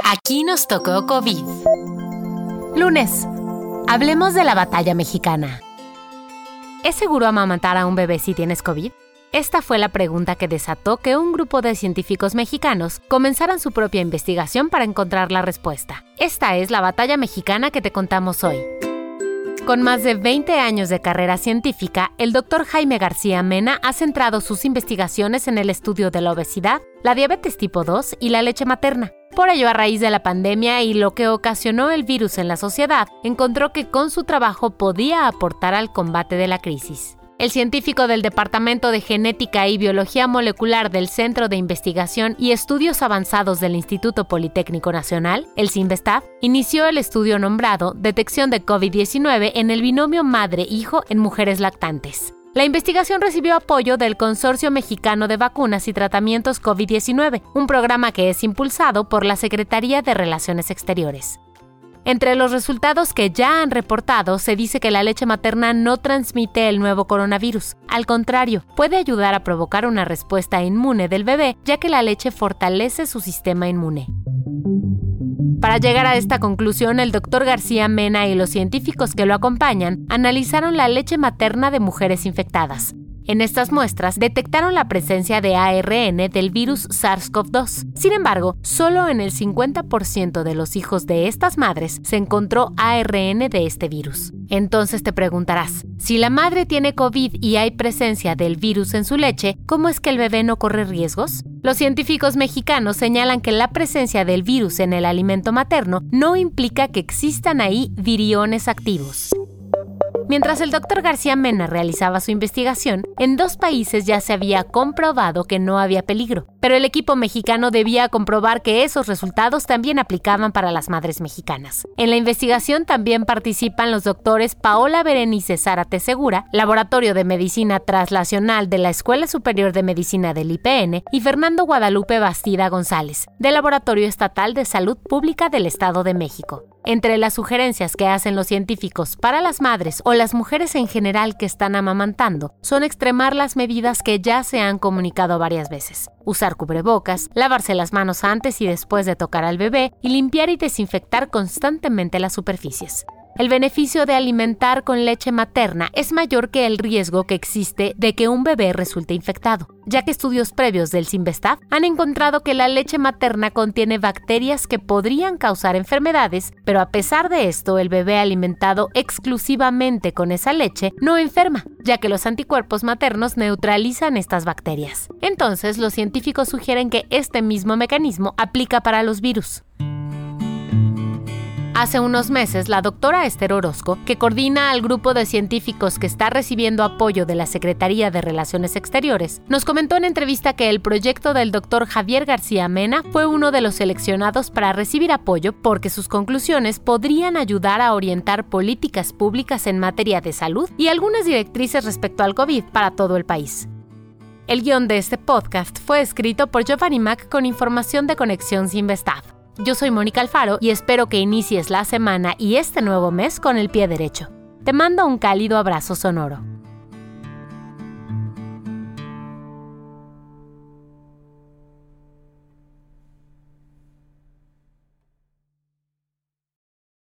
Aquí nos tocó COVID. Lunes. Hablemos de la batalla mexicana. ¿Es seguro amamantar a un bebé si tienes COVID? Esta fue la pregunta que desató que un grupo de científicos mexicanos comenzaran su propia investigación para encontrar la respuesta. Esta es la batalla mexicana que te contamos hoy. Con más de 20 años de carrera científica, el doctor Jaime García Mena ha centrado sus investigaciones en el estudio de la obesidad, la diabetes tipo 2 y la leche materna. Por ello, a raíz de la pandemia y lo que ocasionó el virus en la sociedad, encontró que con su trabajo podía aportar al combate de la crisis. El científico del Departamento de Genética y Biología Molecular del Centro de Investigación y Estudios Avanzados del Instituto Politécnico Nacional, el CINVESTAF, inició el estudio nombrado Detección de COVID-19 en el binomio madre-hijo en mujeres lactantes. La investigación recibió apoyo del Consorcio Mexicano de Vacunas y Tratamientos COVID-19, un programa que es impulsado por la Secretaría de Relaciones Exteriores. Entre los resultados que ya han reportado se dice que la leche materna no transmite el nuevo coronavirus. Al contrario, puede ayudar a provocar una respuesta inmune del bebé, ya que la leche fortalece su sistema inmune. Para llegar a esta conclusión, el doctor García Mena y los científicos que lo acompañan analizaron la leche materna de mujeres infectadas. En estas muestras detectaron la presencia de ARN del virus SARS-CoV-2. Sin embargo, solo en el 50% de los hijos de estas madres se encontró ARN de este virus. Entonces te preguntarás, si la madre tiene COVID y hay presencia del virus en su leche, ¿cómo es que el bebé no corre riesgos? Los científicos mexicanos señalan que la presencia del virus en el alimento materno no implica que existan ahí viriones activos. Mientras el doctor García Mena realizaba su investigación, en dos países ya se había comprobado que no había peligro, pero el equipo mexicano debía comprobar que esos resultados también aplicaban para las madres mexicanas. En la investigación también participan los doctores Paola Berenice Zárate Segura, Laboratorio de Medicina Translacional de la Escuela Superior de Medicina del IPN, y Fernando Guadalupe Bastida González, del Laboratorio Estatal de Salud Pública del Estado de México. Entre las sugerencias que hacen los científicos para las madres o las mujeres en general que están amamantando son extremar las medidas que ya se han comunicado varias veces. Usar cubrebocas, lavarse las manos antes y después de tocar al bebé y limpiar y desinfectar constantemente las superficies. El beneficio de alimentar con leche materna es mayor que el riesgo que existe de que un bebé resulte infectado, ya que estudios previos del Simvestav han encontrado que la leche materna contiene bacterias que podrían causar enfermedades, pero a pesar de esto, el bebé alimentado exclusivamente con esa leche no enferma, ya que los anticuerpos maternos neutralizan estas bacterias. Entonces, los científicos sugieren que este mismo mecanismo aplica para los virus. Hace unos meses, la doctora Esther Orozco, que coordina al grupo de científicos que está recibiendo apoyo de la Secretaría de Relaciones Exteriores, nos comentó en entrevista que el proyecto del doctor Javier García Mena fue uno de los seleccionados para recibir apoyo porque sus conclusiones podrían ayudar a orientar políticas públicas en materia de salud y algunas directrices respecto al COVID para todo el país. El guion de este podcast fue escrito por Giovanni Mac con información de Conexión Sinvestav. Yo soy Mónica Alfaro y espero que inicies la semana y este nuevo mes con el pie derecho. Te mando un cálido abrazo sonoro.